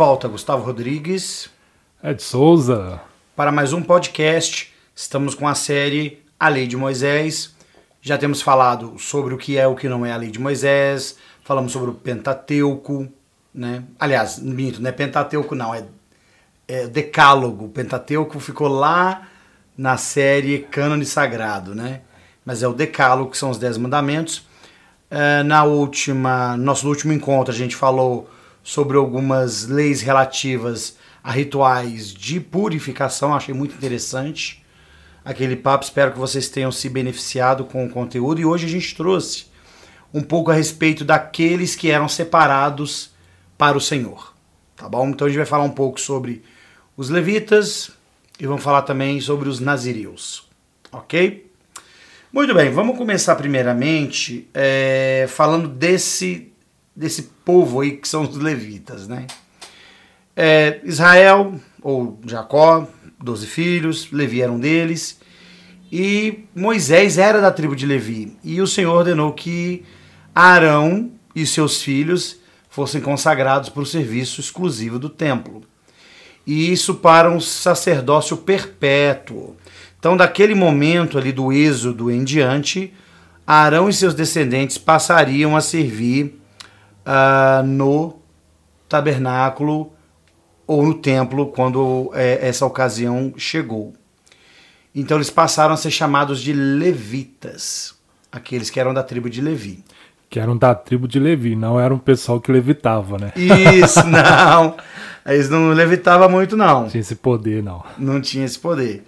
volta. Gustavo Rodrigues. Ed Souza. Para mais um podcast, estamos com a série A Lei de Moisés. Já temos falado sobre o que é o que não é a Lei de Moisés, falamos sobre o Pentateuco, né? Aliás, minto, não é Pentateuco não, é, é Decálogo. O Pentateuco ficou lá na série Cânone Sagrado, né? Mas é o Decálogo, que são os Dez Mandamentos. É, na última, nosso último encontro, a gente falou sobre algumas leis relativas a rituais de purificação, achei muito interessante aquele papo. Espero que vocês tenham se beneficiado com o conteúdo. E hoje a gente trouxe um pouco a respeito daqueles que eram separados para o Senhor. Tá bom? Então a gente vai falar um pouco sobre os levitas e vamos falar também sobre os nazireus. Ok? Muito bem, vamos começar primeiramente é, falando desse, desse povo aí que são os levitas, né? É, Israel, ou Jacó, doze filhos, Levi era um deles, e Moisés era da tribo de Levi. E o Senhor ordenou que Arão e seus filhos fossem consagrados para o serviço exclusivo do templo. E isso para um sacerdócio perpétuo. Então, daquele momento ali do êxodo em diante, Arão e seus descendentes passariam a servir uh, no tabernáculo ou no templo quando é, essa ocasião chegou. Então eles passaram a ser chamados de levitas, aqueles que eram da tribo de Levi. Que eram da tribo de Levi, não era um pessoal que levitava, né? Isso, não. Eles não levitavam muito, não. Não tinha esse poder, não. Não tinha esse poder.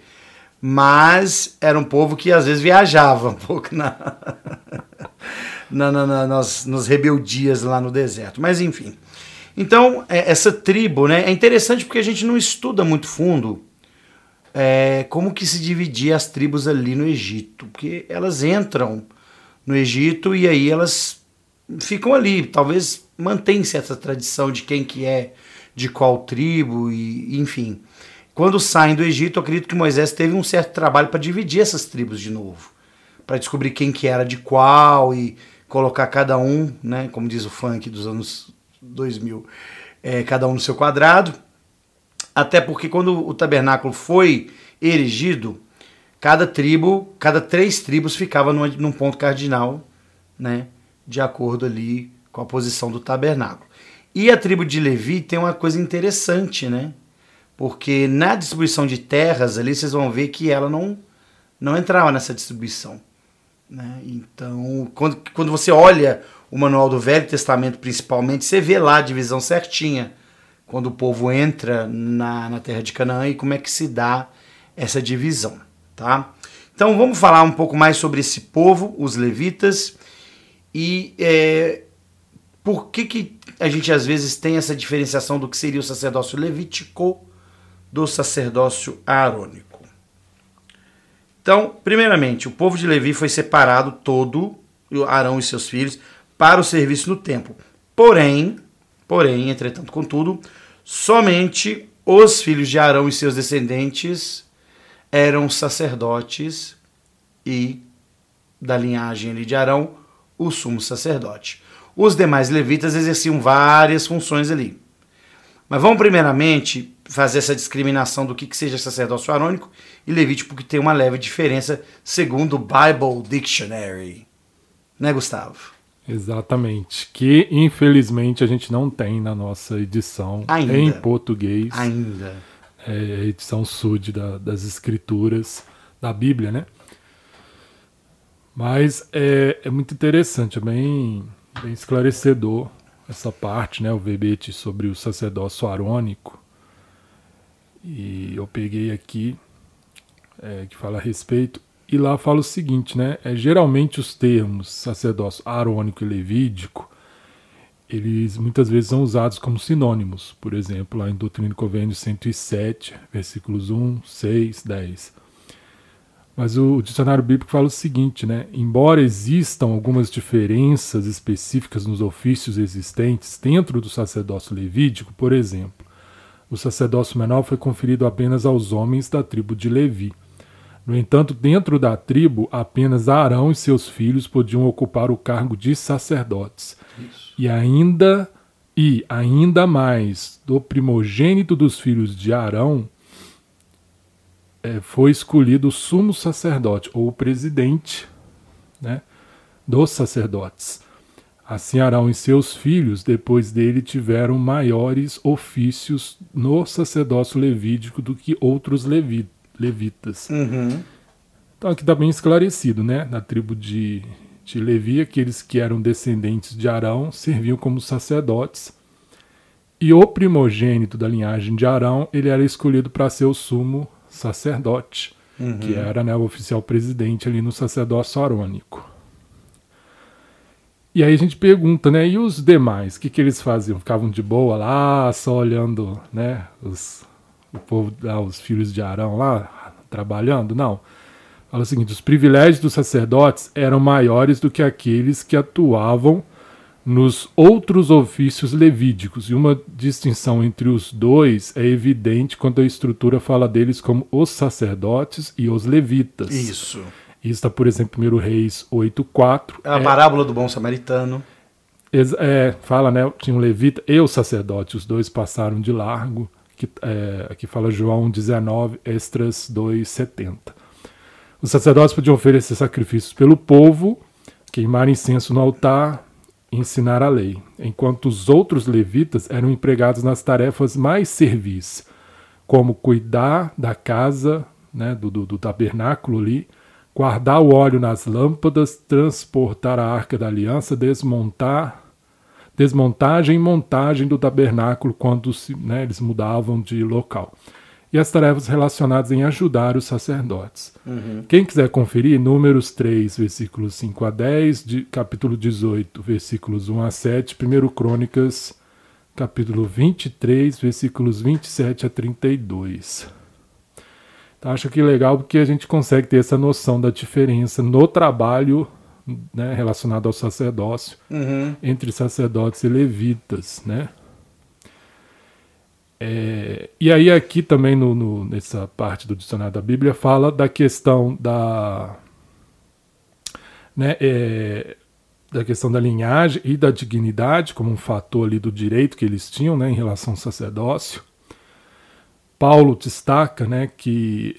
Mas era um povo que às vezes viajava um pouco na, na, na, na nas, nas rebeldias lá no deserto. Mas enfim. Então, é, essa tribo, né? É interessante porque a gente não estuda muito fundo é, como que se dividia as tribos ali no Egito, porque elas entram no Egito e aí elas ficam ali, talvez mantém-se essa tradição de quem que é de qual tribo e enfim. Quando saem do Egito, acredito que Moisés teve um certo trabalho para dividir essas tribos de novo, para descobrir quem que era de qual e colocar cada um, né, como diz o funk dos anos 2000, é, cada um no seu quadrado. Até porque quando o tabernáculo foi erigido, cada tribo, cada três tribos ficava numa, num ponto cardinal, né, de acordo ali com a posição do tabernáculo. E a tribo de Levi tem uma coisa interessante, né? Porque na distribuição de terras ali vocês vão ver que ela não não entrava nessa distribuição. Né? Então, quando, quando você olha o manual do Velho Testamento, principalmente, você vê lá a divisão certinha quando o povo entra na, na terra de Canaã e como é que se dá essa divisão, tá? Então vamos falar um pouco mais sobre esse povo, os levitas, e é, por que, que a gente às vezes tem essa diferenciação do que seria o sacerdócio levítico do sacerdócio aarônico. Então, primeiramente, o povo de Levi foi separado todo, Arão e seus filhos, para o serviço no templo. Porém, porém, entretanto, contudo, Somente os filhos de Arão e seus descendentes eram sacerdotes e da linhagem de Arão, o sumo sacerdote. Os demais levitas exerciam várias funções ali. Mas vamos primeiramente fazer essa discriminação do que, que seja sacerdócio arônico e levítico, porque tem uma leve diferença segundo o Bible Dictionary. Né, Gustavo? Exatamente. Que infelizmente a gente não tem na nossa edição Ainda. em português. Ainda. É a edição Sud da, das escrituras da Bíblia, né? Mas é, é muito interessante, é bem, bem esclarecedor essa parte, né? O verbete sobre o sacerdócio arônico. E eu peguei aqui é, que fala a respeito. E lá fala o seguinte, né? É, geralmente os termos sacerdócio arônico e levídico, eles muitas vezes são usados como sinônimos. Por exemplo, lá em Doutrina e Convênio 107, versículos 1, 6, 10. Mas o, dicionário bíblico fala o seguinte, né? Embora existam algumas diferenças específicas nos ofícios existentes dentro do sacerdócio levídico, por exemplo, o sacerdócio menor foi conferido apenas aos homens da tribo de Levi no entanto, dentro da tribo, apenas Arão e seus filhos podiam ocupar o cargo de sacerdotes. Isso. E ainda E ainda mais do primogênito dos filhos de Arão é, foi escolhido o sumo sacerdote ou o presidente né, dos sacerdotes. Assim Arão e seus filhos, depois dele, tiveram maiores ofícios no sacerdócio levítico do que outros levi levitas. Uhum. Então aqui está bem esclarecido, né? Na tribo de, de Levi, aqueles que eram descendentes de Arão serviam como sacerdotes. E o primogênito da linhagem de Arão, ele era escolhido para ser o sumo sacerdote, Uhum. que era né, o oficial presidente ali no sacerdócio arônico. E aí a gente pergunta, né? E os demais, o que, que eles faziam? Ficavam de boa lá, só olhando, né? Os, o povo, lá, os filhos de Arão lá, trabalhando? Não. Fala o seguinte: os privilégios dos sacerdotes eram maiores do que aqueles que atuavam nos outros ofícios levídicos. E uma distinção entre os dois é evidente quando a estrutura fala deles como os sacerdotes e os levitas. Isso. Isso está, por exemplo, em 1 Reis 8.4. É a parábola do bom samaritano. É, fala, né? Tinha um levita e o sacerdote, os dois passaram de largo. Que, é, aqui fala João 19, Extras 2,70. Os sacerdotes podiam oferecer sacrifícios pelo povo, queimar incenso no altar e ensinar a lei, enquanto os outros levitas eram empregados nas tarefas mais servis, como cuidar da casa, né, do, do, do tabernáculo ali, guardar o óleo nas lâmpadas, transportar a arca da aliança, desmontar, desmontagem e montagem do tabernáculo quando se, né, eles mudavam de local. E as tarefas relacionadas em ajudar os sacerdotes. Quem quiser conferir, Números 3, versículos 5 a 10, de, capítulo 18, versículos 1 a 7, 1 Crônicas, capítulo 23, versículos 27 a 32. Então, acho que legal porque a gente consegue ter essa noção da diferença no trabalho né, relacionado ao sacerdócio Uhum. entre sacerdotes e levitas, né? É, e aí aqui também no, no- nessa parte do dicionário da Bíblia fala da questão da né, é, da questão da linhagem e da dignidade como um fator ali do direito que eles tinham né, em relação ao sacerdócio. Paulo destaca né, que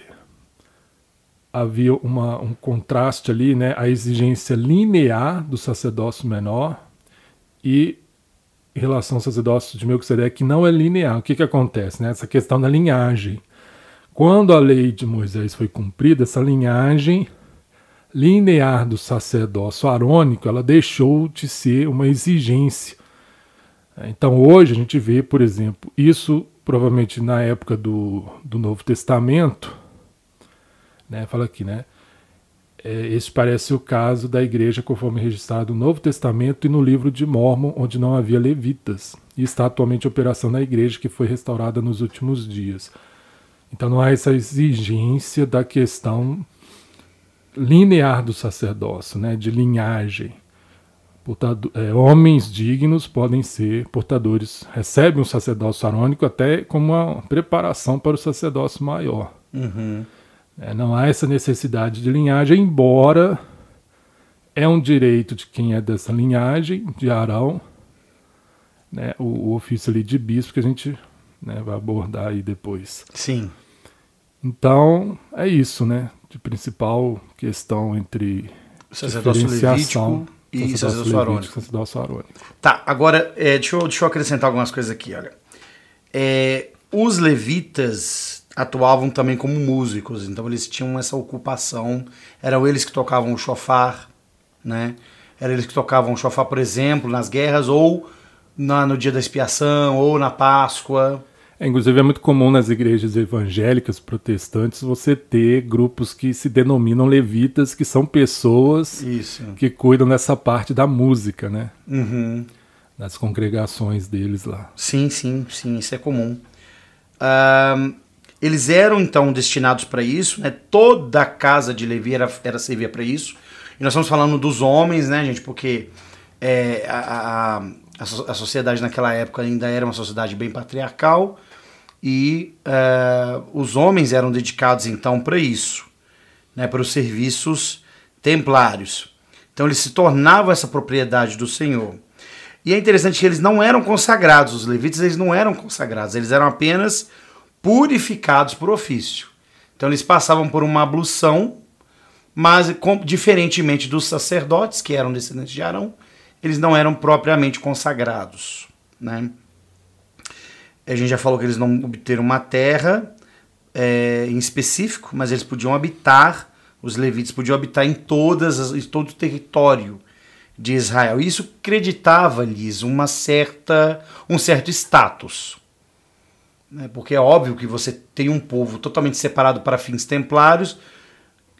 havia uma, um contraste ali, né, a exigência linear do sacerdócio menor e em relação ao sacerdócio de Melquisedeque que não é linear. O que, que acontece? Né? Essa questão da linhagem. Quando a lei de Moisés foi cumprida, essa linhagem linear do sacerdócio arônico, ela deixou de ser uma exigência. Então hoje a gente vê, por exemplo, isso provavelmente na época do, do Novo Testamento, né, fala aqui, né? É, esse parece o caso da igreja conforme registrado no Novo Testamento e no livro de Mormon, onde não havia levitas, e está atualmente operação na igreja que foi restaurada nos últimos dias. Então não há essa exigência da questão linear do sacerdócio, né, de linhagem. Portado- é, homens dignos podem ser portadores, recebem um sacerdócio arônico até como uma preparação para o sacerdócio maior. Uhum. É, não há essa necessidade de linhagem, embora é um direito de quem é dessa linhagem, de Arão, né, o, o ofício ali de bispo que a gente né, vai abordar aí depois. Sim. Então, é isso, né? De principal questão entre Sacerdócio diferenciação, levítico e sacerdócio sacerdócio arônico. levítico, sacerdócio arônico. Tá, agora é, deixa, eu, deixa eu acrescentar algumas coisas aqui, olha. É, os levitas atuavam também como músicos, então eles tinham essa ocupação, eram eles que tocavam o chofar, né? Eram eles que tocavam o chofar, por exemplo, nas guerras, ou na, no dia da expiação, ou na Páscoa. É, inclusive é muito comum nas igrejas evangélicas protestantes você ter grupos que se denominam levitas, que são pessoas Isso. que cuidam dessa parte da música, né? Uhum. Das congregações deles lá. Sim, sim, sim, isso é comum. Ahn, eles eram então destinados para isso, né? Toda a casa de Levi era, era servia para isso. E nós estamos falando dos homens, né, gente? Porque é, a, a, a sociedade naquela época ainda era uma sociedade bem patriarcal e eh, os homens eram dedicados então para isso, né? Para os serviços templários. Então eles se tornavam essa propriedade do Senhor. E é interessante que eles não eram consagrados, os levitas eles não eram consagrados, eles eram apenas purificados por ofício. Então eles passavam por uma ablução, mas com, diferentemente dos sacerdotes, que eram descendentes de Arão, eles não eram propriamente consagrados. Né? A gente já falou que eles não obteram uma terra é, em específico, mas eles podiam habitar, os levitas podiam habitar em, todas as, em todo o território de Israel. E isso acreditava-lhes uma certa, um certo status. Né? Porque é óbvio que você tem um povo totalmente separado para fins templários,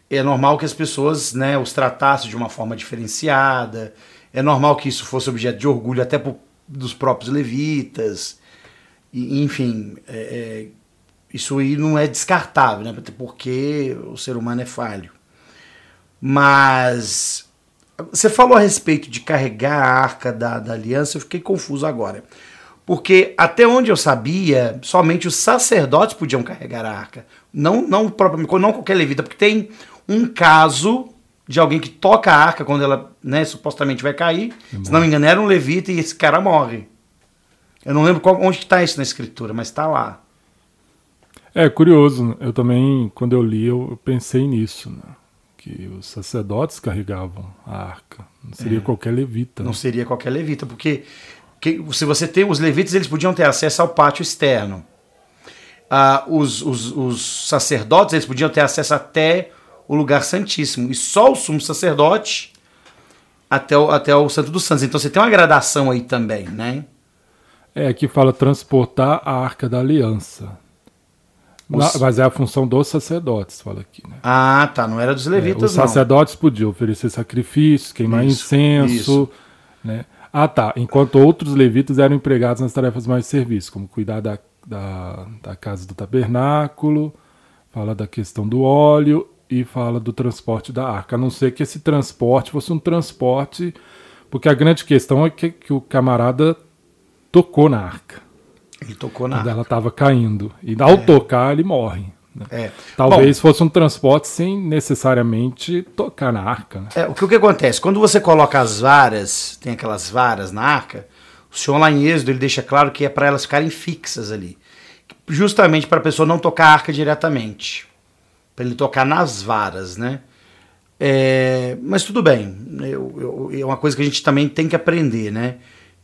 é normal que as pessoas né, os tratassem de uma forma diferenciada, é normal que isso fosse objeto de orgulho até por, dos próprios levitas, e, enfim, é, é, isso aí não é descartável, né, porque o ser humano é falho. Mas você falou a respeito de carregar a arca da, da aliança, eu fiquei confuso agora. Porque até onde eu sabia, somente os sacerdotes podiam carregar a arca. Não, não não qualquer levita, porque tem um caso de alguém que toca a arca quando ela né, supostamente vai cair. Se não me engano, era um levita e esse cara morre. Eu não lembro qual, onde está isso na escritura, mas está lá. É curioso, eu também, quando eu li, eu pensei nisso, né? que os sacerdotes carregavam a arca. Não seria é. qualquer levita. Não né? seria qualquer levita, porque que, se você tem os levitas, eles podiam ter acesso ao pátio externo. Ah, os, os, os, sacerdotes, eles podiam ter acesso até o lugar santíssimo. E só o sumo sacerdote até o, até o Santo dos Santos. Então você tem uma gradação aí também, né? É, aqui fala transportar a arca da aliança. Os... Mas é a função dos sacerdotes, fala aqui. Né? Ah, tá. Não era dos levitas, é, Os sacerdotes não. podiam oferecer sacrifícios, queimar isso, incenso, isso. né? Ah, tá. Enquanto outros levitas eram empregados nas tarefas mais de serviço, como cuidar da, da, da casa do tabernáculo, fala da questão do óleo e fala do transporte da arca. A não ser que esse transporte fosse um transporte. Porque a grande questão é que, que o camarada tocou na arca. Ele tocou na quando arca. ela estava caindo. E ao é. tocar, ele morre. Né? É. Talvez Bom, fosse um transporte sem necessariamente tocar na arca. Né? É, o, que, o que acontece? Quando você coloca as varas, tem aquelas varas na arca, o senhor lá em Êxodo ele deixa claro que é para elas ficarem fixas ali. Justamente para a pessoa não tocar a arca diretamente. Para ele tocar nas varas, né? É, mas tudo bem, eu, eu, é uma coisa que a gente também tem que aprender, né?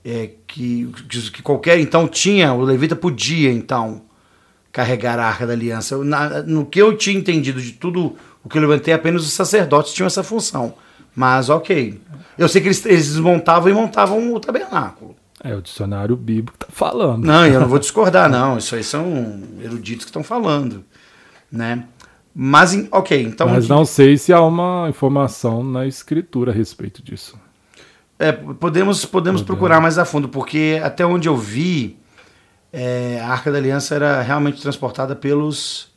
É, que, que qualquer então tinha, o levita podia então carregar a arca da aliança. Na, no que eu tinha entendido de tudo o que eu levantei, apenas os sacerdotes tinham essa função. Mas ok. Eu sei que eles, eles desmontavam e montavam o tabernáculo. É, o dicionário bíblico está falando. Não, eu não vou discordar, não. Isso aí são eruditos que estão falando. Né? Mas, ok, então. Mas não sei se há uma informação na escritura a respeito disso. É, podemos, podemos, procurar mais a fundo, porque até onde eu vi, é, a Arca da Aliança era realmente transportada pelos,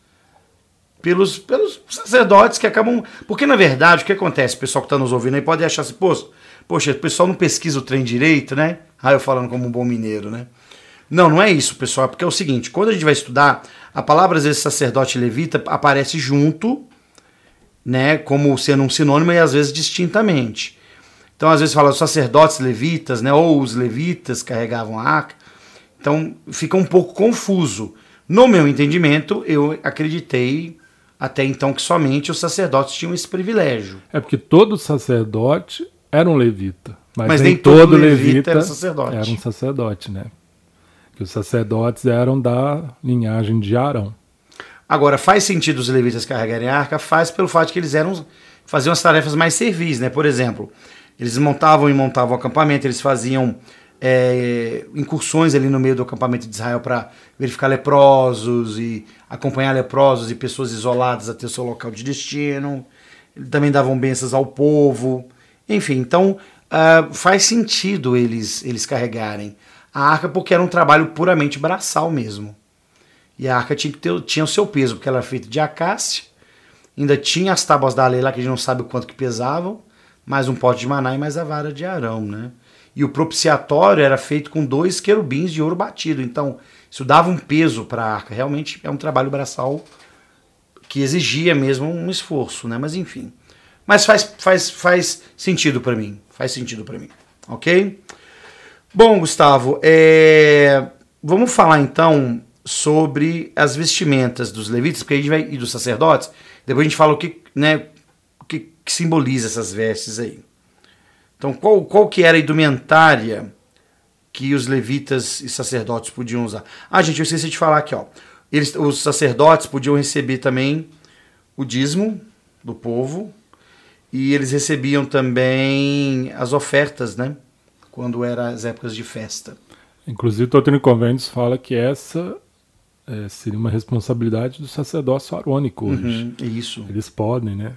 pelos, pelos sacerdotes que acabam. Porque, na verdade, o que acontece? O pessoal que está nos ouvindo aí pode achar assim, poxa, o pessoal não pesquisa o trem direito, né? Ah, eu falando como um bom mineiro, né? Não, não é isso, pessoal, porque é o seguinte: quando a gente vai estudar, a palavra, às vezes, sacerdote levita aparece junto, né, como sendo um sinônimo e às vezes distintamente. Então, às vezes, fala sacerdotes levitas, né, ou os levitas carregavam a arca. Então fica um pouco confuso. No meu entendimento, eu acreditei até então que somente os sacerdotes tinham esse privilégio. É porque todo sacerdote era um levita. Mas, mas nem, nem, todo, todo levita, levita, era sacerdote. Era um sacerdote, né? Que os sacerdotes eram da linhagem de Arão. Agora, faz sentido os levitas carregarem a arca? Faz pelo fato de que eles eram faziam as tarefas mais servis, né? Por exemplo, eles montavam e montavam o acampamento, eles faziam é, incursões ali no meio do acampamento de Israel para verificar leprosos e acompanhar leprosos e pessoas isoladas até o seu local de destino. Também davam bênçãos ao povo. Enfim, então uh, faz sentido eles, eles carregarem a arca porque era um trabalho puramente braçal mesmo. E a arca tinha, que ter, tinha o seu peso, porque ela era feita de acácia. Ainda tinha as tábuas da lei lá que a gente não sabe o quanto que pesavam, mais um pote de maná e mais a vara de Arão, né? e o propiciatório era feito com dois querubins de ouro batido. Então, isso dava um peso para a arca. Realmente é um trabalho braçal que exigia mesmo um esforço, né? Mas enfim. Mas faz, faz, faz sentido para mim. Faz sentido para mim. Ok? Bom, Gustavo, é... vamos falar então sobre as vestimentas dos levitas, porque a gente vai e dos sacerdotes. Depois a gente fala o que, né, que, simboliza essas vestes aí. Então, qual, qual que era a indumentária que os levitas e sacerdotes podiam usar? Ah, gente, eu esqueci de falar aqui, ó. Eles, os sacerdotes podiam receber também o dízimo do povo e eles recebiam também as ofertas, né? Quando eram as épocas de festa. Inclusive, o Doutrina e Convênios fala que essa é, seria uma responsabilidade do sacerdócio arônico hoje. Uhum, isso. Eles podem, né?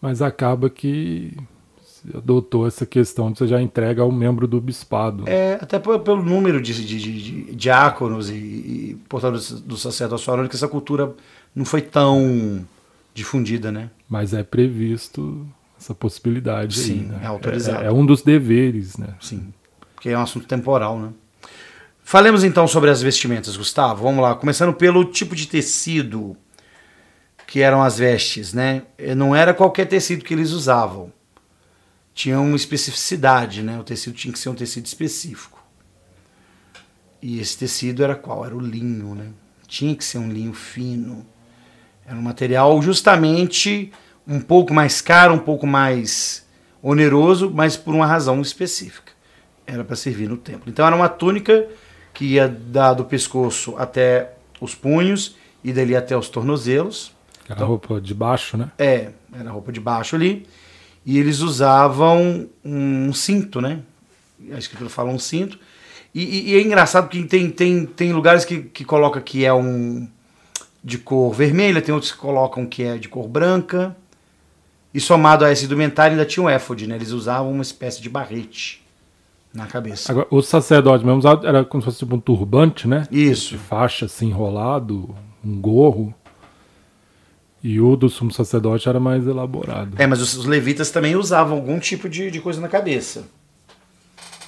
Mas acaba que se adotou essa questão de você já entrega ao membro do bispado. É, até pelo número de, de, de, de diáconos e, e portadores do sacerdócio arônico, essa cultura não foi tão difundida, né? Mas é previsto essa possibilidade Sim, aí, né? é autorizado. É, é, um dos deveres, né? Sim, porque é um assunto temporal, né? Falemos então sobre as vestimentas, Gustavo. Vamos lá, começando pelo tipo de tecido que eram as vestes, né? Não era qualquer tecido que eles usavam. Tinha uma especificidade, né? O tecido tinha que ser um tecido específico. E esse tecido era qual? Era o linho, né? Tinha que ser um linho fino. Era um material justamente um pouco mais caro, um pouco mais oneroso, mas por uma razão específica. Era para servir no templo. Então era uma túnica que ia do pescoço até os punhos e dali até os tornozelos. Era então, roupa de baixo, né? É, era roupa de baixo ali. E eles usavam um cinto, né? A escritura fala um cinto. E, e, e é engraçado que tem, tem, tem lugares que, que coloca que é um de cor vermelha, tem outros que colocam que é de cor branca. E somado a esse indumentário ainda tinha o éfode, né? Eles usavam uma espécie de barrete na cabeça. Agora, o sacerdote mesmo usava, era como se fosse tipo um turbante, né? Isso. De faixa assim enrolado, um gorro. E o do sumo sacerdote era mais elaborado. É, mas os, levitas também usavam algum tipo de, de coisa na cabeça.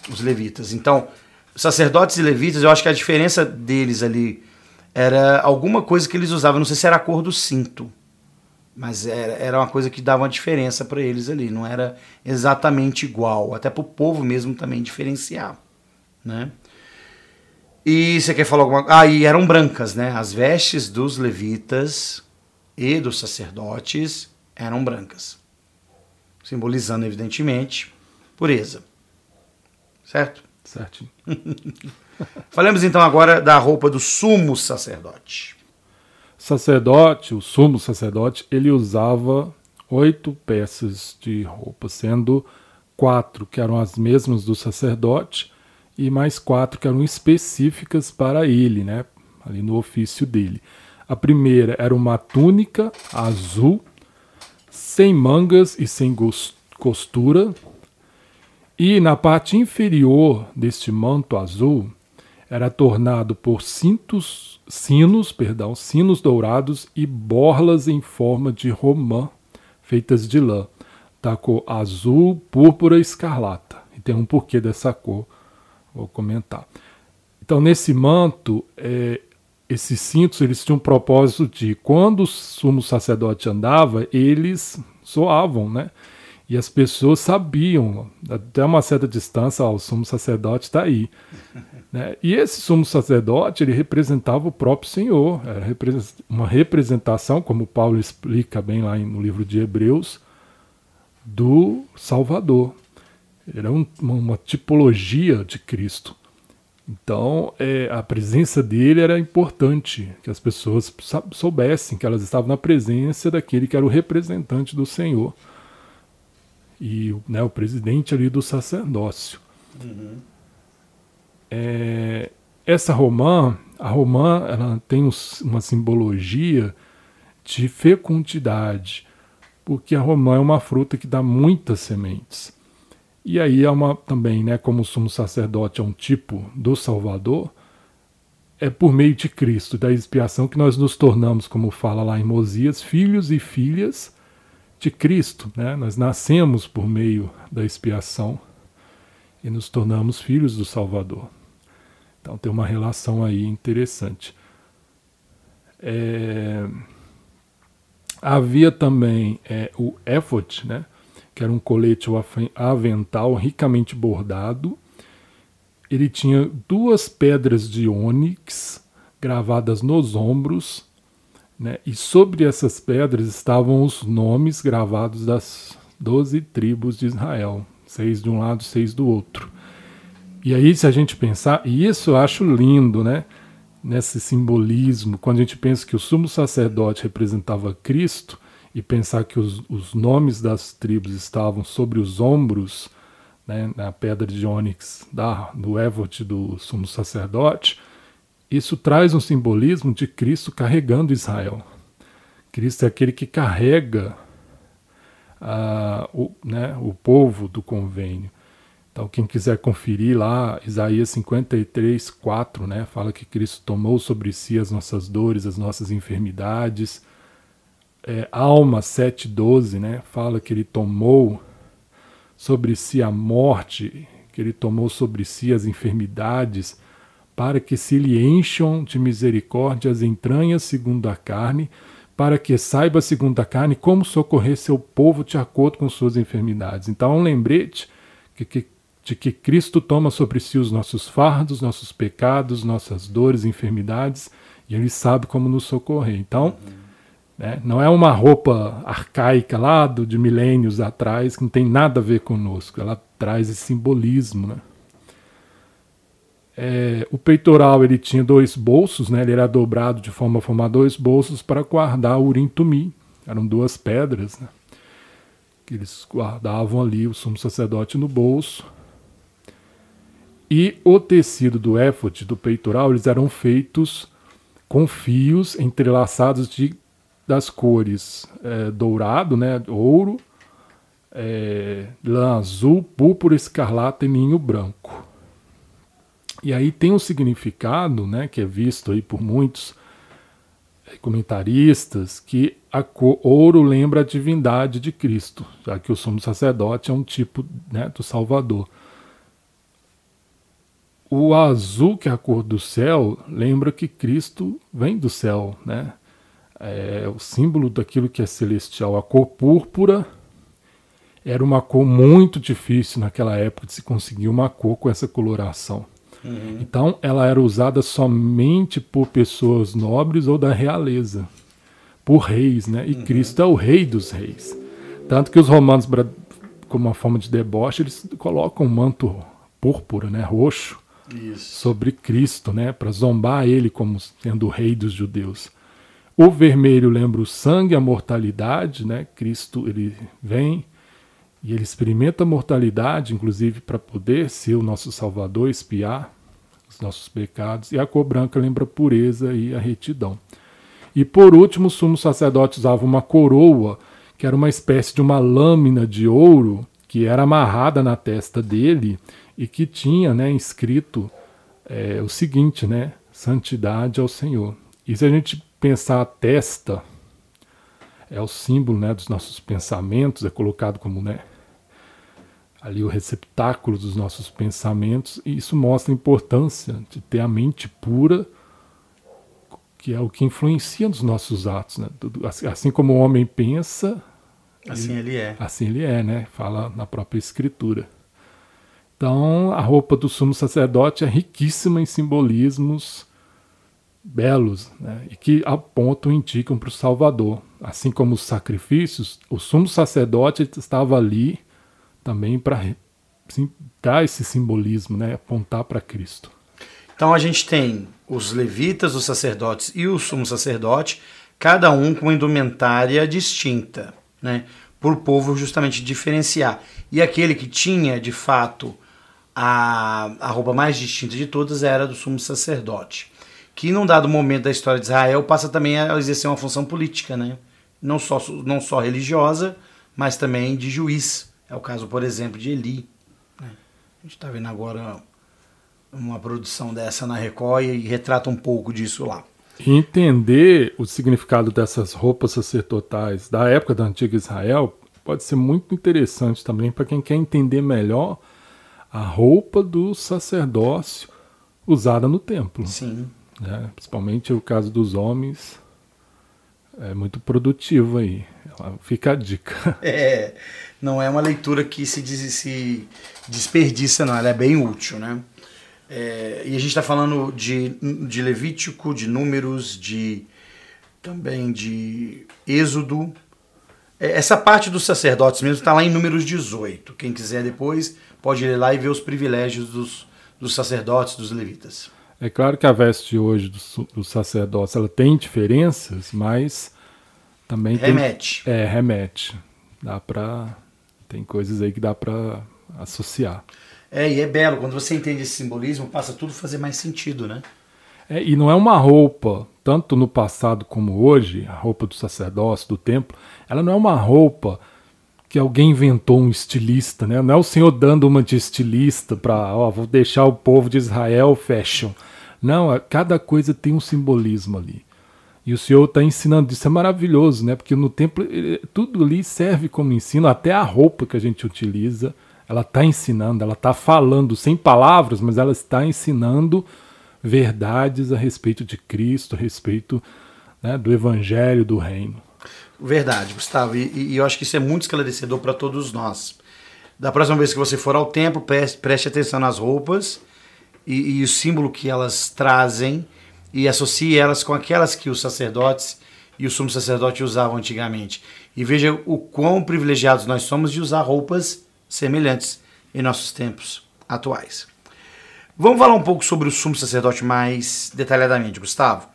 Os levitas. Então, sacerdotes e levitas, eu acho que a diferença deles ali era alguma coisa que eles usavam. Não sei se era a cor do cinto. Mas era, era uma coisa que dava uma diferença para eles ali, não era exatamente igual, até para o povo mesmo também diferenciar, né? E você quer falar alguma coisa? Ah, e eram brancas, né? As vestes dos levitas e dos sacerdotes eram brancas, simbolizando, evidentemente, pureza. Certo? Certo. Falemos então agora da roupa do sumo sacerdote sacerdote, o sumo sacerdote, ele usava oito peças de roupa, sendo quatro que eram as mesmas do sacerdote e mais quatro que eram específicas para ele, né, ali no ofício dele. A primeira era uma túnica azul, sem mangas e sem costura, e na parte inferior deste manto azul era tornado por cintos, sinos, perdão, sinos dourados e borlas em forma de romã feitas de lã, da cor azul, púrpura e escarlata. E tem um porquê dessa cor, vou comentar. Então, nesse manto, é, esses cintos eles tinham um propósito de, quando o sumo sacerdote andava, eles soavam, né? E as pessoas sabiam, até uma certa distância, ó, o sumo sacerdote está aí. Né? E esse sumo sacerdote, ele representava o próprio Senhor, era uma representação, como Paulo explica bem lá no livro de Hebreus, do Salvador. Era um, uma tipologia de Cristo. Então, é, a presença dele era importante, que as pessoas soubessem que elas estavam na presença daquele que era o representante do Senhor. E né, o presidente ali do sacerdócio. Uhum. É, essa romã, a romã, ela tem uma simbologia de fecundidade, porque a romã é uma fruta que dá muitas sementes. E aí é uma também, né, como o sumo sacerdote é um tipo do Salvador, é por meio de Cristo, da expiação, que nós nos tornamos, como fala lá em Mosias, filhos e filhas de Cristo. Né? Nós nascemos por meio da expiação e nos tornamos filhos do Salvador. Então tem uma relação aí interessante. É... Havia também é, o ephod, né? Que era um colete ou avental ricamente bordado, ele tinha duas pedras de ônix gravadas nos ombros, né? e sobre essas pedras estavam os nomes gravados das doze tribos de Israel, seis de um lado, seis do outro. E aí, se a gente pensar, e isso eu acho lindo, né? Nesse simbolismo, quando a gente pensa que o sumo sacerdote representava Cristo, e pensar que os, os nomes das tribos estavam sobre os ombros, né, na pedra de ônix da, do Evot do sumo sacerdote, isso traz um simbolismo de Cristo carregando Israel. Cristo é aquele que carrega o, né, o povo do convênio. Então, quem quiser conferir lá, Isaías 53, 4, né, fala que Cristo tomou sobre si as nossas dores, as nossas enfermidades. É, Alma 7,12 né, fala que ele tomou sobre si a morte, que ele tomou sobre si as enfermidades, para que se lhe encham de misericórdia as entranhas segundo a carne, para que saiba segundo a carne como socorrer seu povo de acordo com suas enfermidades. Então, é um lembrete que, que, de que Cristo toma sobre si os nossos fardos, nossos pecados, nossas dores, enfermidades, e Ele sabe como nos socorrer. Então, uhum né? Não é uma roupa arcaica lá do, de milênios atrás, que não tem nada a ver conosco. Ela traz esse simbolismo. Né? É, o peitoral ele tinha dois bolsos, né? ele era dobrado de forma a formar dois bolsos para guardar o urim tumi. Eram duas pedras né? que eles guardavam ali o sumo sacerdote no bolso. E o tecido do éfode, do peitoral, eles eram feitos com fios entrelaçados de das cores é, dourado, né, ouro, é, lã azul, púrpura, escarlata e ninho branco. E aí tem um significado, né, que é visto aí por muitos é, comentaristas, que a cor ouro lembra a divindade de Cristo, já que o sumo sacerdote é um tipo né, do Salvador. O azul, que é a cor do céu, lembra que Cristo vem do céu, né? É, o símbolo daquilo que é celestial. A cor púrpura era uma cor muito difícil naquela época de se conseguir uma cor com essa coloração. Uhum. Então ela era usada somente por pessoas nobres ou da realeza, por reis, né? E uhum. Cristo é o rei dos reis. Tanto que os romanos, como uma forma de deboche, eles colocam um manto púrpura, né, roxo, Isso. sobre Cristo, né, para zombar ele como sendo o rei dos judeus. O vermelho lembra o sangue, a mortalidade, né? Cristo ele vem e ele experimenta a mortalidade, inclusive para poder ser o nosso Salvador, espiar os nossos pecados. E a cor branca lembra a pureza e a retidão. E por último, o sumo sacerdote usava uma coroa, que era uma espécie de uma lâmina de ouro que era amarrada na testa dele e que tinha né, escrito é, o seguinte, né? Santidade ao Senhor. E se a gente pensar a testa, é o símbolo né, dos nossos pensamentos, é colocado como né, ali o receptáculo dos nossos pensamentos, e isso mostra a importância de ter a mente pura, que é o que influencia nos nossos atos. Né? Assim, assim como o homem pensa, assim ele, ele é. Assim ele é, né? Fala na própria escritura. Então, a roupa do sumo sacerdote é riquíssima em simbolismos belos né, e que apontam e indicam para o Salvador. Assim como os sacrifícios, o sumo sacerdote estava ali também para dar esse simbolismo, né, apontar para Cristo. Então a gente tem os levitas, os sacerdotes e o sumo sacerdote, cada um com uma indumentária distinta, né, por o povo justamente diferenciar. E aquele que tinha, de fato, a, a roupa mais distinta de todas era do sumo sacerdote que num dado momento da história de Israel passa também a exercer uma função política, né? Não só, não só religiosa, mas também de juiz. É o caso, por exemplo, de Eli. Né? A gente está vendo agora uma produção dessa na Record e retrata um pouco disso lá. Entender o significado dessas roupas sacerdotais da época da antiga Israel pode ser muito interessante também para quem quer entender melhor a roupa do sacerdócio usada no templo. Sim. Né? Principalmente o caso dos homens. É muito produtivo aí. Fica a dica. É, não é uma leitura que se, se desperdiça, não. Ela é bem útil, né? É, e a gente está falando de, de Levítico, de Números, de também de Êxodo. É, essa parte dos sacerdotes mesmo está lá em Números 18. Quem quiser depois pode ler lá e ver os privilégios dos, dos sacerdotes, dos levitas. É claro que a veste hoje dos, dos sacerdotes ela tem diferenças, mas também remete. Tem, é, remete. Dá para tem coisas aí que dá para associar. É, e é belo. Quando você entende esse simbolismo, passa tudo a fazer mais sentido, né? É, e não é uma roupa, tanto no passado como hoje, a roupa do sacerdócio, do templo, ela não é uma roupa que alguém inventou um estilista, né? Não é o Senhor dando uma de estilista para, ó, vou deixar o povo de Israel fashion. Não, é, cada coisa tem um simbolismo ali. E o Senhor está ensinando, isso é maravilhoso, né? Porque no templo tudo ali serve como ensino, até a roupa que a gente utiliza, ela está ensinando, ela está falando sem palavras, mas ela está ensinando verdades a respeito de Cristo, a respeito né, do Evangelho, do Reino. Verdade, Gustavo, e, e eu acho que isso é muito esclarecedor para todos nós. Da próxima vez que você for ao templo, preste, preste atenção nas roupas e, e, o símbolo que elas trazem e associe elas com aquelas que os sacerdotes e o sumo sacerdote usavam antigamente. E veja o quão privilegiados nós somos de usar roupas semelhantes em nossos tempos atuais. Vamos falar um pouco sobre o sumo sacerdote mais detalhadamente, Gustavo.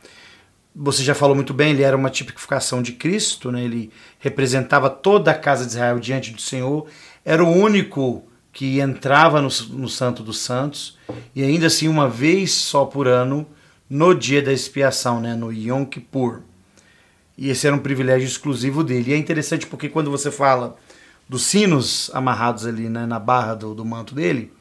Você já falou muito bem, ele era uma tipificação de Cristo, né? ele representava toda a casa de Israel diante do Senhor, era o único que entrava no, no Santo dos Santos, e ainda assim, uma vez só por ano, no dia da expiação, né? no Yom Kippur. E esse era um privilégio exclusivo dele. E é interessante porque quando você fala dos sinos amarrados ali né, na barra do, do manto dele,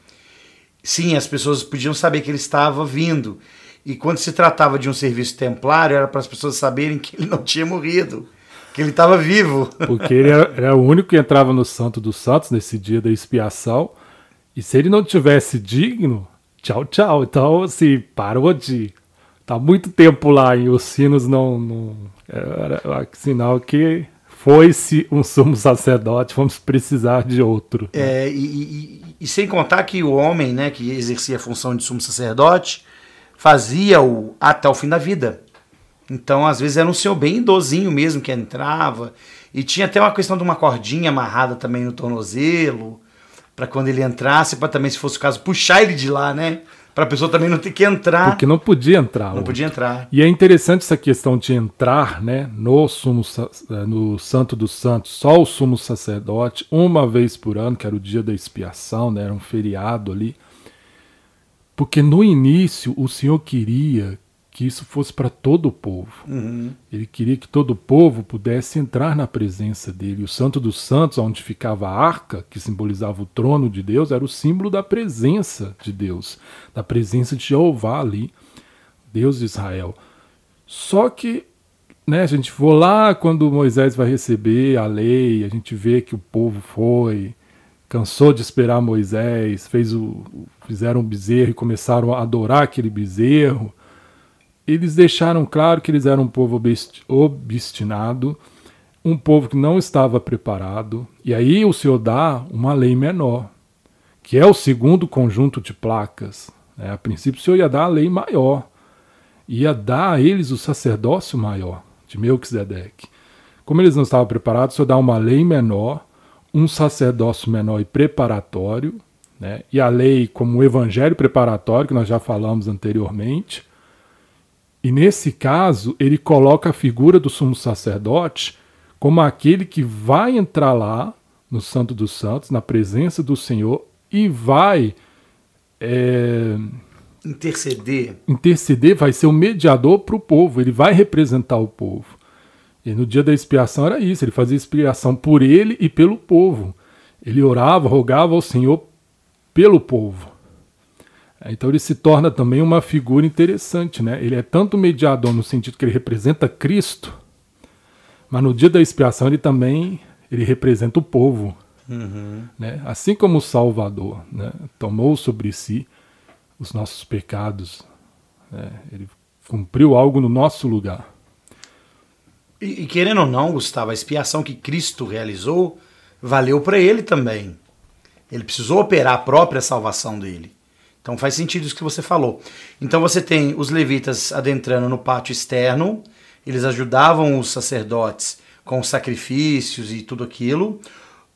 sim, as pessoas podiam saber que ele estava vindo. E quando se tratava de um serviço templário, era para as pessoas saberem que ele não tinha morrido, que ele estava vivo. Porque ele era, era, o único que entrava no Santo dos Santos nesse dia da expiação. E se ele não tivesse digno, tchau, tchau. Então, assim, parou de. Tá muito tempo lá e os sinos não. não era, era sinal que foi-se um sumo sacerdote, vamos precisar de outro. É, e, e, e, sem contar que o homem, né, que exercia a função de sumo sacerdote, fazia-o até o fim da vida. Então, às vezes, era um senhor bem idosinho mesmo que entrava. E tinha até uma questão de uma cordinha amarrada também no tornozelo, para quando ele entrasse, para também, se fosse o caso, puxar ele de lá, né? para a pessoa também não ter que entrar. Porque não podia entrar. Não podia entrar. E é interessante essa questão de entrar, né, no sumo eh, no Santo dos Santos, só o sumo sacerdote, uma vez por ano, que era o dia da expiação, né, era um feriado ali. Porque no início o Senhor queria que isso fosse para todo o povo. Uhum. Ele queria que todo o povo pudesse entrar na presença dele. O Santo dos Santos, onde ficava a arca, que simbolizava o trono de Deus, era o símbolo da presença de Deus, da presença de Jeová ali, Deus de Israel. Só que né, a gente for lá quando Moisés vai receber a lei, a gente vê que o povo foi, cansou de esperar Moisés, fez o, fizeram um bezerro e começaram a adorar aquele bezerro eles deixaram claro que eles eram um povo obstinado, um povo que não estava preparado, e aí o Senhor dá uma lei menor, que é o segundo conjunto de placas. É, a princípio o Senhor ia dar a lei maior, ia dar a eles o sacerdócio maior, de Melquisedeque. Como eles não estavam preparados, o Senhor dá uma lei menor, um sacerdócio menor e preparatório, né? e a lei como o evangelho preparatório, que nós já falamos anteriormente, e nesse caso, ele coloca a figura do sumo sacerdote como aquele que vai entrar lá no Santo dos Santos, na presença do Senhor, e vai é, interceder. Interceder, vai ser o mediador para o povo, ele vai representar o povo. E no dia da expiação era isso, ele fazia expiação por ele e pelo povo. Ele orava, rogava ao Senhor pelo povo. Então ele se torna também uma figura interessante, né? Ele é tanto mediador no sentido que ele representa Cristo, mas no dia da expiação ele também ele representa o povo, uhum. né? Assim como o Salvador, né? Tomou sobre si os nossos pecados, né? ele cumpriu algo no nosso lugar. E, e querendo ou não, Gustavo, a expiação que Cristo realizou valeu para ele também. Ele precisou operar a própria salvação dele. Então faz sentido isso que você falou. Então você tem os levitas adentrando no pátio externo, eles ajudavam os sacerdotes com sacrifícios e tudo aquilo.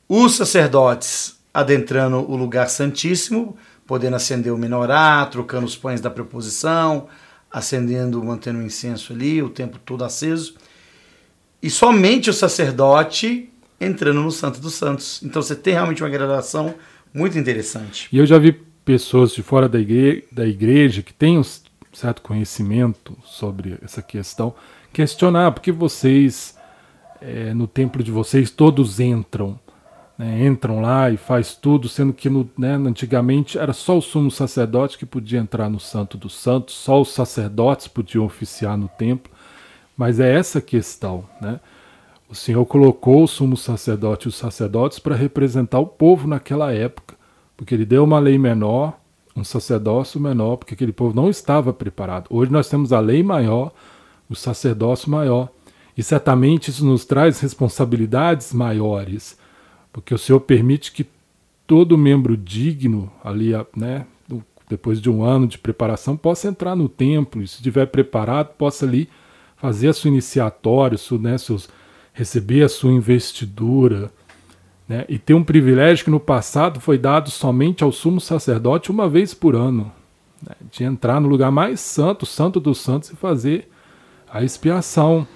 Os sacerdotes adentrando o lugar santíssimo, podendo acender o menorá, trocando os pães da preposição, acendendo, mantendo o incenso ali, o tempo todo aceso. E somente o sacerdote entrando no Santo dos Santos. Então você tem realmente uma gradação muito interessante. E eu já vi pessoas de fora da igreja, da igreja que têm um certo conhecimento sobre essa questão questionar porque vocês é, no templo de vocês todos entram né, entram lá e faz tudo, sendo que no, né, antigamente era só o sumo sacerdote que podia entrar no Santo dos Santos, só os sacerdotes podiam oficiar no templo, mas é essa questão, né? O Senhor colocou o sumo sacerdote e os sacerdotes para representar o povo naquela época, porque ele deu uma lei menor, um sacerdócio menor, porque aquele povo não estava preparado. Hoje nós temos a lei maior, o sacerdócio maior, e certamente isso nos traz responsabilidades maiores, porque o Senhor permite que todo membro digno ali, né, depois de um ano de preparação, possa entrar no templo e, se estiver preparado, possa ali fazer a sua iniciatória, né, seus receber a sua investidura, né? e ter um privilégio que no passado foi dado somente ao sumo sacerdote uma vez por ano, né? de entrar no lugar mais santo, santo dos santos, e fazer a expiação.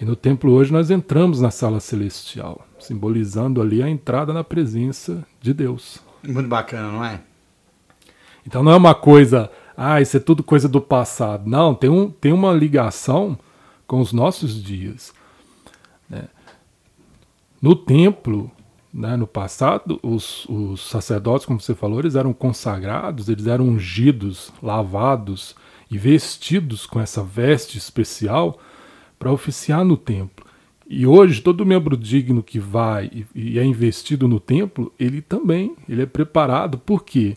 E no templo hoje nós entramos na sala celestial, simbolizando ali a entrada na presença de Deus. Muito bacana, não é? Então não é uma coisa, ah, isso é tudo coisa do passado. Não, tem, um, tem uma ligação com os nossos dias. Né? No templo, né, no passado, os, os, sacerdotes, como você falou, eles eram consagrados, eles eram ungidos, lavados e vestidos com essa veste especial para oficiar no templo. E hoje, todo membro digno que vai e, e é investido no templo, ele também ele é preparado. Por quê?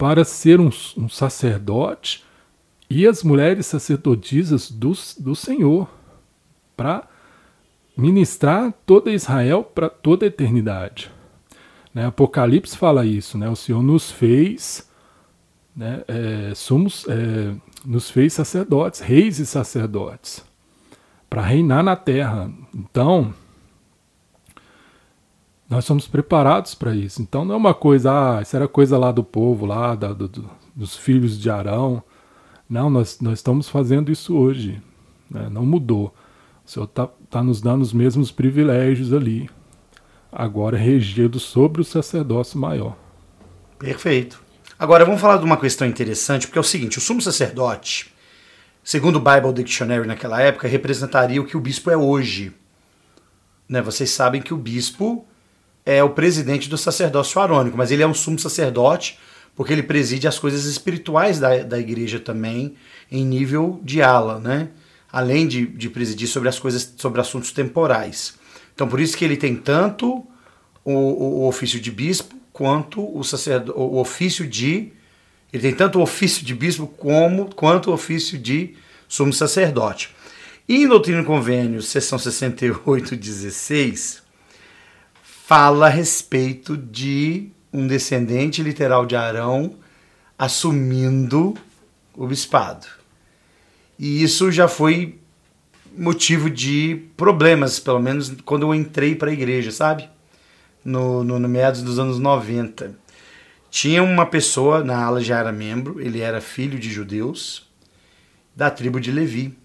Para ser um, um sacerdote e as mulheres sacerdotisas do, do Senhor. Para ministrar toda Israel para toda a eternidade. Né? Apocalipse fala isso, né? O Senhor nos fez, né? É, somos, é, nos fez sacerdotes, reis e sacerdotes, para reinar na terra. Então, nós somos preparados para isso. Então não é uma coisa, ah, isso era coisa lá do povo, lá da, do, dos filhos de Arão. Não, nós, nós estamos fazendo isso hoje. Né? Não mudou. O Senhor está tá nos dando os mesmos privilégios ali, agora regido sobre o sacerdócio maior. Perfeito. Agora vamos falar de uma questão interessante, porque é o seguinte: o sumo sacerdote, segundo o Bible Dictionary naquela época, representaria o que o bispo é hoje. Né? Vocês sabem que o bispo é o presidente do sacerdócio arônico, mas ele é um sumo sacerdote porque ele preside as coisas espirituais da, da igreja também, em nível de ala, né? além de, de presidir sobre as coisas, sobre assuntos temporais. Então, por isso que ele tem tanto o, o, o ofício de bispo quanto o, sacerdo, o ofício de. Ele tem tanto o ofício de bispo como, quanto o ofício de sumo sacerdote. E em Doutrina e Convênio, seção 68, 16, fala a respeito de um descendente literal de Arão assumindo o bispado. E isso já foi motivo de problemas, pelo menos quando eu entrei para a igreja, sabe? No, no, no, meados dos anos 90. Tinha uma pessoa, na ala já era membro, ele era filho de judeus, da tribo de Levi.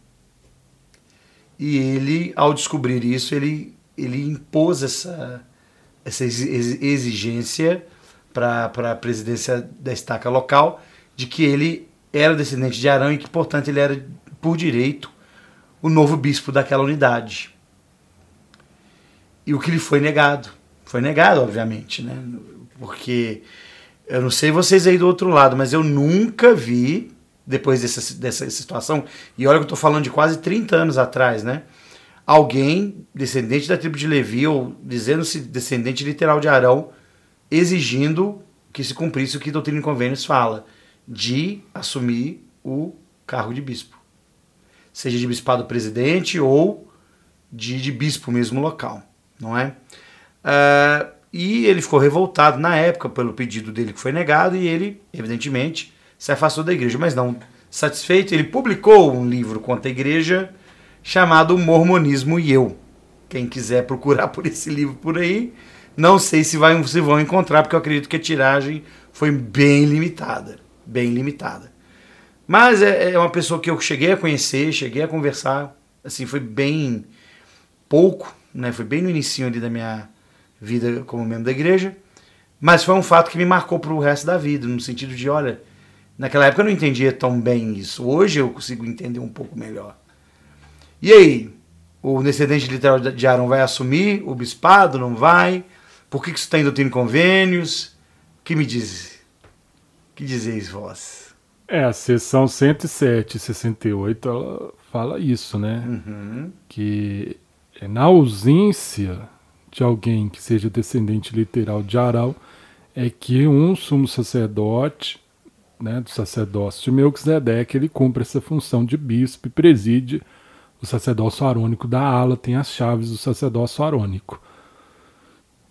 E ele, ao descobrir isso, ele, ele impôs essa, essa exigência para a presidência da estaca local de que ele era descendente de Arão e que, portanto, ele era por direito, o novo bispo daquela unidade. E o que lhe foi negado. Foi negado, obviamente, né? Porque eu não sei vocês aí do outro lado, mas eu nunca vi, depois dessa, dessa situação, e olha que eu estou falando de quase 30 anos atrás, né? Alguém, descendente da tribo de Levi, ou dizendo-se descendente literal de Arão, exigindo que se cumprisse o que Doutrina e Convênios fala, de assumir o cargo de bispo seja de bispado presidente ou de, de bispo mesmo local, não é? Uh, E ele ficou revoltado na época pelo pedido dele que foi negado e ele, evidentemente, se afastou da igreja. Mas não satisfeito, ele publicou um livro contra a igreja chamado Mormonismo e Eu. Quem quiser procurar por esse livro por aí, não sei se, vai, se vão encontrar, porque eu acredito que a tiragem foi bem limitada. Bem limitada. Mas é, é uma pessoa que eu cheguei a conhecer, cheguei a conversar, assim, foi bem pouco, né? Foi bem no início ali da minha vida como membro da igreja. Mas foi um fato que me marcou para o resto da vida, no sentido de, olha, naquela época eu não entendia tão bem isso. Hoje eu consigo entender um pouco melhor. E aí, o descendente literal de Arão vai assumir o bispado, não vai? Por que, isso está em doutrina convênios? que me diz? que dizeis vós? É, a seção 107 e 68 ela fala isso, né? Uhum. Que é na ausência de alguém que seja descendente literal de Arão, é que um sumo sacerdote, né, do sacerdócio de Melquisedeque, ele cumpre essa função de bispo e preside o sacerdócio arônico da ala, tem as chaves do sacerdócio arônico.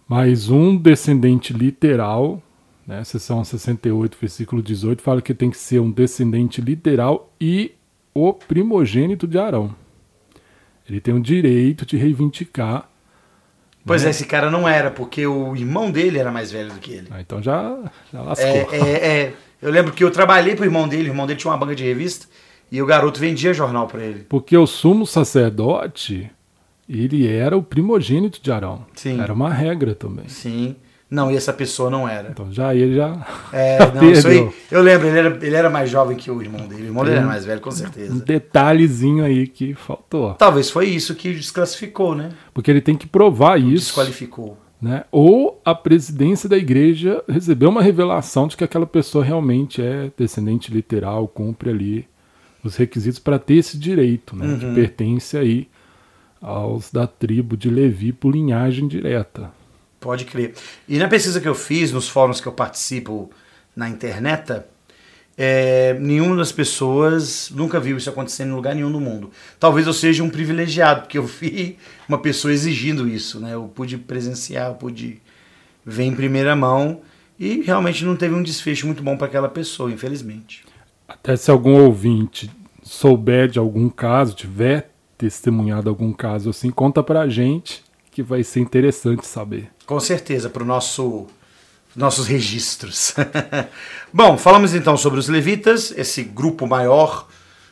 Mas um descendente literal, né, seção 68, versículo 18, fala que tem que ser um descendente literal e o primogênito de Arão. Ele tem o direito de reivindicar Pois né? é, esse cara não era, porque o irmão dele era mais velho do que ele. Ah, então já, já lascou. É, é, é, eu lembro que eu trabalhei pro irmão dele, o irmão dele tinha uma banca de revista, e o garoto vendia jornal para ele. Porque o sumo sacerdote, ele era o primogênito de Arão. Sim. Era uma regra também. Sim. Não, e essa pessoa não era. Então já ele já. É, não, isso aí. Eu lembro, ele era, ele era mais jovem que o irmão dele. O irmão dele era mais velho, com certeza. Um detalhezinho aí que faltou. Talvez foi isso que desclassificou, né? Porque ele tem que provar isso. Desqualificou. Né? Ou a presidência da igreja recebeu uma revelação de que aquela pessoa realmente é descendente literal, cumpre ali os requisitos para ter esse direito, né? Uhum. Que pertence aí aos da tribo de Levi por linhagem direta. Pode crer. E na pesquisa que eu fiz, nos fóruns que eu participo na internet, é, nenhuma das pessoas nunca viu isso acontecendo em lugar nenhum do mundo. Talvez eu seja um privilegiado, porque eu vi uma pessoa exigindo isso, né? Eu pude presenciar, eu pude ver em primeira mão e realmente não teve um desfecho muito bom para aquela pessoa, infelizmente. Até se algum ouvinte souber de algum caso, tiver testemunhado algum caso assim, conta pra gente que vai ser interessante saber. Com certeza, para os nosso, nossos registros. Bom, falamos então sobre os levitas, esse grupo maior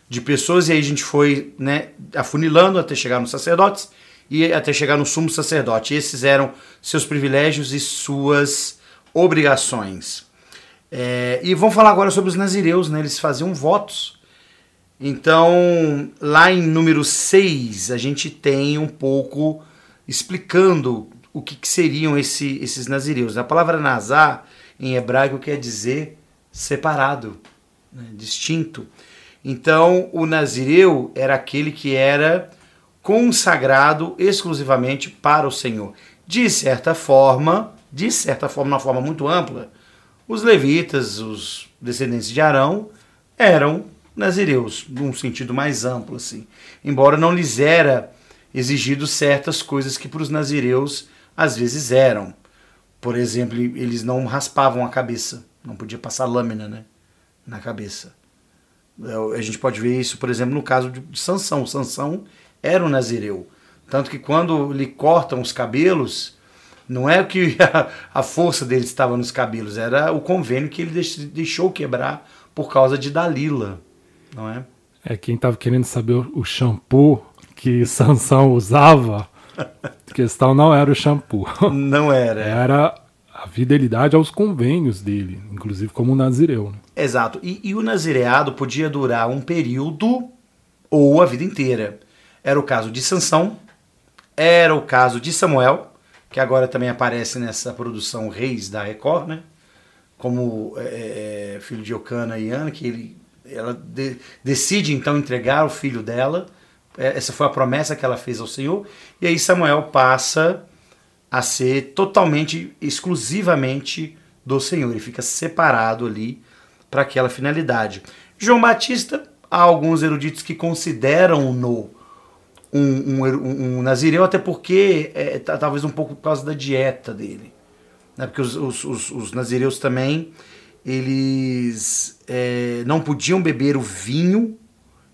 de pessoas, e aí a gente foi né, afunilando até chegar nos sacerdotes e até chegar no sumo sacerdote. Esses eram seus privilégios e suas obrigações. É, e vamos falar agora sobre os nazireus, né? eles faziam votos. Então, lá em número 6, a gente tem um pouco explicando o que, que seriam esse, esses nazireus. A palavra nazar em hebraico quer dizer separado, né, distinto. Então, o nazireu era aquele que era consagrado exclusivamente para o Senhor. De certa forma, de certa forma, uma forma muito ampla, os levitas, os descendentes de Arão, eram nazireus, num sentido mais amplo, assim. Embora não lhes era exigido certas coisas que para os nazireus às vezes eram. Por exemplo, eles não raspavam a cabeça, não podia passar lâmina né, na cabeça. É, a gente pode ver isso, por exemplo, no caso de Sansão. Sansão era um nazireu. Tanto que quando lhe cortam os cabelos, não é que a, a força dele estava nos cabelos, era o convênio que ele deixou quebrar por causa de Dalila, não é? É, quem estava querendo saber o shampoo que Sansão usava, a questão não era o shampoo. Não era. Era a fidelidade aos convênios dele, inclusive como nazireu. Né? Exato. E, e, o nazireado podia durar um período ou a vida inteira. Era o caso de Sansão, era o caso de Samuel, que agora também aparece nessa produção Reis da Record, né? Como é, é filho de Ocana e Ana, que ele, ela de, decide então entregar o filho dela é, essa foi a promessa que ela fez ao Senhor. E aí Samuel passa a ser totalmente, exclusivamente do Senhor. Ele fica separado ali para aquela finalidade. João Batista, há alguns eruditos que consideram-no um, um, um, nazireu, até porque é, tá, talvez um pouco por causa da dieta dele. né? porque os, os, os, os nazireus também eles é, não podiam beber o vinho,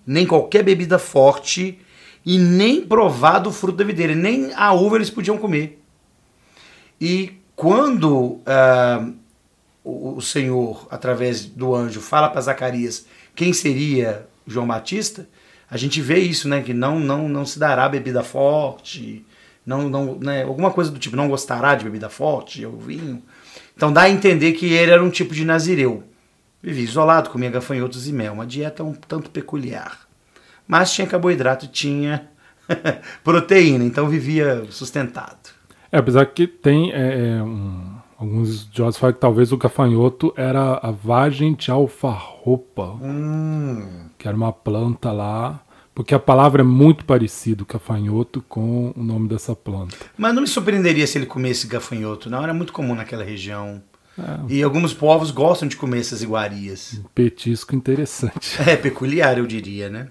nem qualquer bebida forte, e nem provar do fruto da videira, nem a uva eles podiam comer. E quando uh, o, o Senhor, através do anjo, fala para Zacarias quem seria João Batista, a gente vê isso, né? Que não, não, não se dará bebida forte, não, não, né, alguma coisa do tipo, não gostará de bebida forte, ou vinho. Então dá a entender que ele era um tipo de nazireu. Vivia isolado, comia gafanhotos e mel, uma dieta um tanto peculiar. Mas tinha carboidrato tinha proteína, então vivia sustentado. É, apesar que tem é, é um, alguns estudiosos falam que talvez o gafanhoto era a vagem de alfarropa, hum. que era uma planta lá porque a palavra é muito parecida, gafanhoto, com o nome dessa planta. Mas não me surpreenderia se ele comesse gafanhoto, não? Era muito comum naquela região. É. E alguns povos gostam de comer essas iguarias. Um petisco interessante. É, peculiar, eu diria, né?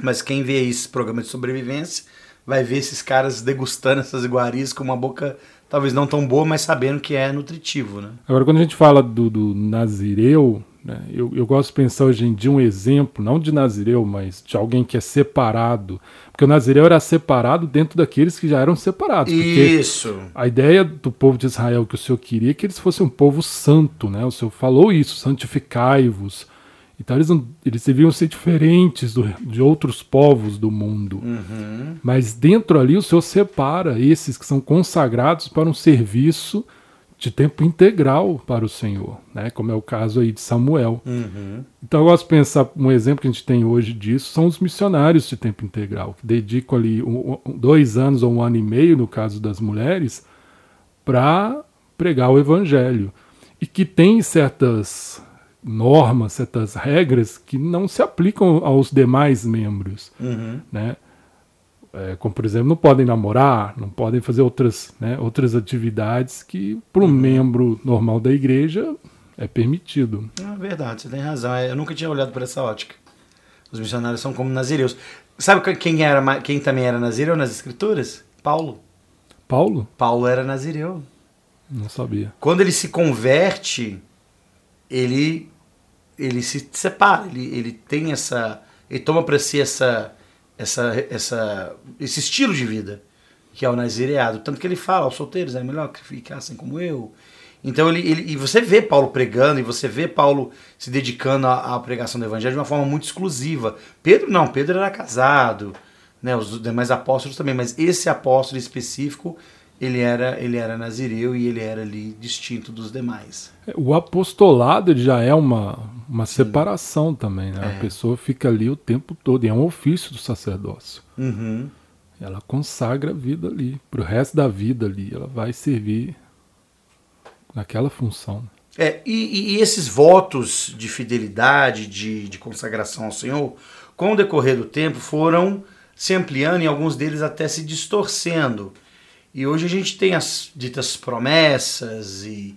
Mas quem vê esse programa de sobrevivência vai ver esses caras degustando essas iguarias com uma boca talvez não tão boa, mas sabendo que é nutritivo, né? Agora, quando a gente fala do, do nazireu, né? Eu, eu gosto de pensar hoje em dia um exemplo, não de Nazireu, mas de alguém que é separado. Porque o Nazireu era separado dentro daqueles que já eram separados. Isso. A ideia do povo de Israel que o Senhor queria é que eles fossem um povo santo. Né? O Senhor falou isso: santificai-vos. Então eles, eles deviam ser diferentes do, de outros povos do mundo. Uhum. Mas dentro ali o Senhor separa esses que são consagrados para um serviço de tempo integral para o Senhor, né? como é o caso aí de Samuel. Uhum. Então eu gosto de pensar, um exemplo que a gente tem hoje disso são os missionários de tempo integral, que dedicam ali um, dois anos ou um ano e meio, no caso das mulheres, para pregar o evangelho. E que tem certas normas, certas regras que não se aplicam aos demais membros. Uhum. Né? É, como por exemplo, não podem namorar, não podem fazer outras, né, outras atividades que para um uhum. membro normal da igreja é permitido. É verdade, você tem razão. É, eu nunca tinha olhado por essa ótica. Os missionários são como nazireus. Sabe quem, era, quem também era nazireu nas escrituras? Paulo. Paulo? Paulo era nazireu. Não sabia. Quando ele se converte, ele ele se separa, ele, ele tem essa, ele toma para si essa essa, essa, esse estilo de vida, que é o nazireado. Tanto que ele fala aos solteiros, é melhor que ficassem como eu. Então ele, ele, e você vê Paulo pregando, e você vê Paulo se dedicando à, à, pregação do evangelho de uma forma muito exclusiva. Pedro não, Pedro era casado, né, os demais apóstolos também, mas esse apóstolo específico, ele era, ele era nazireu e ele era ali distinto dos demais. O apostolado já é uma, uma separação também, né? É. A pessoa fica ali o tempo todo, e é um ofício do sacerdócio. Uhum. Ela consagra a vida ali, para o resto da vida ali, ela vai servir naquela função. É, e, e, esses votos de fidelidade, de, de consagração ao Senhor, com o decorrer do tempo, foram se ampliando e alguns deles até se distorcendo. E hoje a gente tem as ditas promessas e,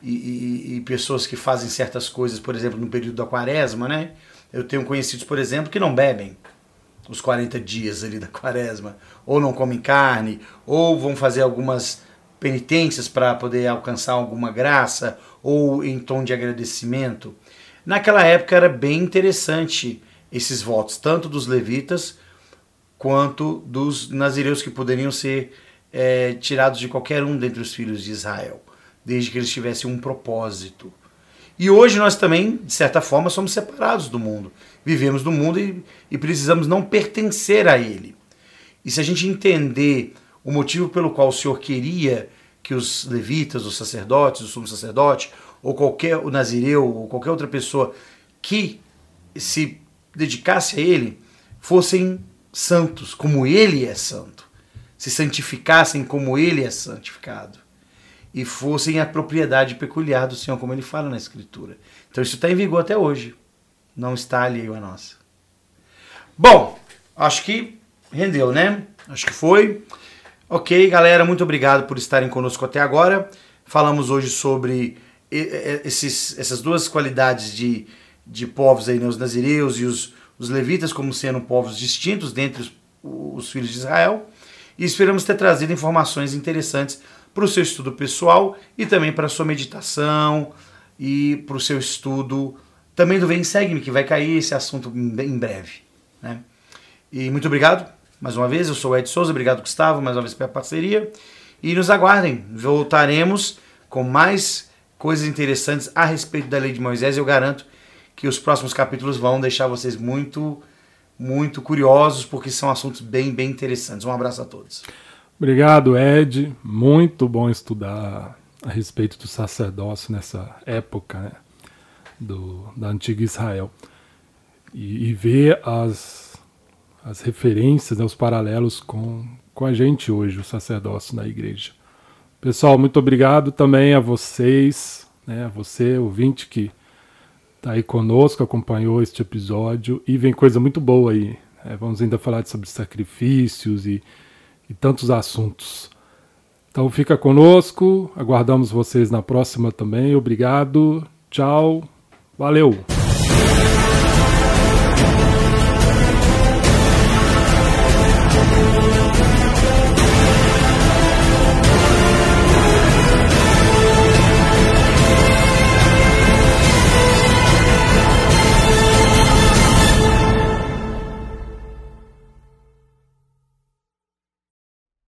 e, e, e, pessoas que fazem certas coisas, por exemplo, no período da quaresma, né? Eu tenho conhecidos, por exemplo, que não bebem os 40 dias ali da quaresma, ou não comem carne, ou vão fazer algumas penitências para poder alcançar alguma graça, ou em tom de agradecimento. Naquela época era bem interessante esses votos, tanto dos levitas quanto dos nazireus que poderiam ser é, tirados de qualquer um dentre os filhos de Israel desde que eles tivessem um propósito. E hoje nós também, de certa forma, somos separados do mundo. Vivemos no mundo e, e precisamos não pertencer a ele. E se a gente entender o motivo pelo qual o Senhor queria que os levitas, os sacerdotes, o sumo sacerdote, ou qualquer o nazireu, ou qualquer outra pessoa que se dedicasse a ele, fossem santos, como ele é santo, se santificassem como ele é santificado e fossem a propriedade peculiar do Senhor, como ele fala na Escritura. Então isso está em vigor até hoje. Não está alheio a nós. Bom, acho que rendeu, né? Acho que foi. Ok, galera, muito obrigado por estarem conosco até agora. Falamos hoje sobre esses, essas duas qualidades de, de povos aí, né? os nazireus e os, os levitas, como sendo povos distintos dentre os, os filhos de Israel. E esperamos ter trazido informações interessantes para o seu estudo pessoal e também para a sua meditação e para o seu estudo também do Vem Segue-me, que vai cair esse assunto em breve. Né? E muito obrigado mais uma vez. Eu sou o Ed Souza, obrigado Gustavo, mais uma vez pela parceria. E nos aguardem, voltaremos com mais coisas interessantes a respeito da lei de Moisés. Eu garanto que os próximos capítulos vão deixar vocês muito, muito curiosos, porque são assuntos bem, bem interessantes. Um abraço a todos. Obrigado, Ed. Muito bom estudar a respeito do sacerdócio nessa época né, do, da antiga Israel e, e ver as, as referências, né, os paralelos com, com a gente hoje, o sacerdócio na igreja. Pessoal, muito obrigado também a vocês, né, a você, ouvinte, que está aí conosco, acompanhou este episódio e vem coisa muito boa aí. Né, vamos ainda falar sobre sacrifícios e, e tantos assuntos. Então fica conosco, aguardamos vocês na próxima também. Obrigado, tchau, valeu!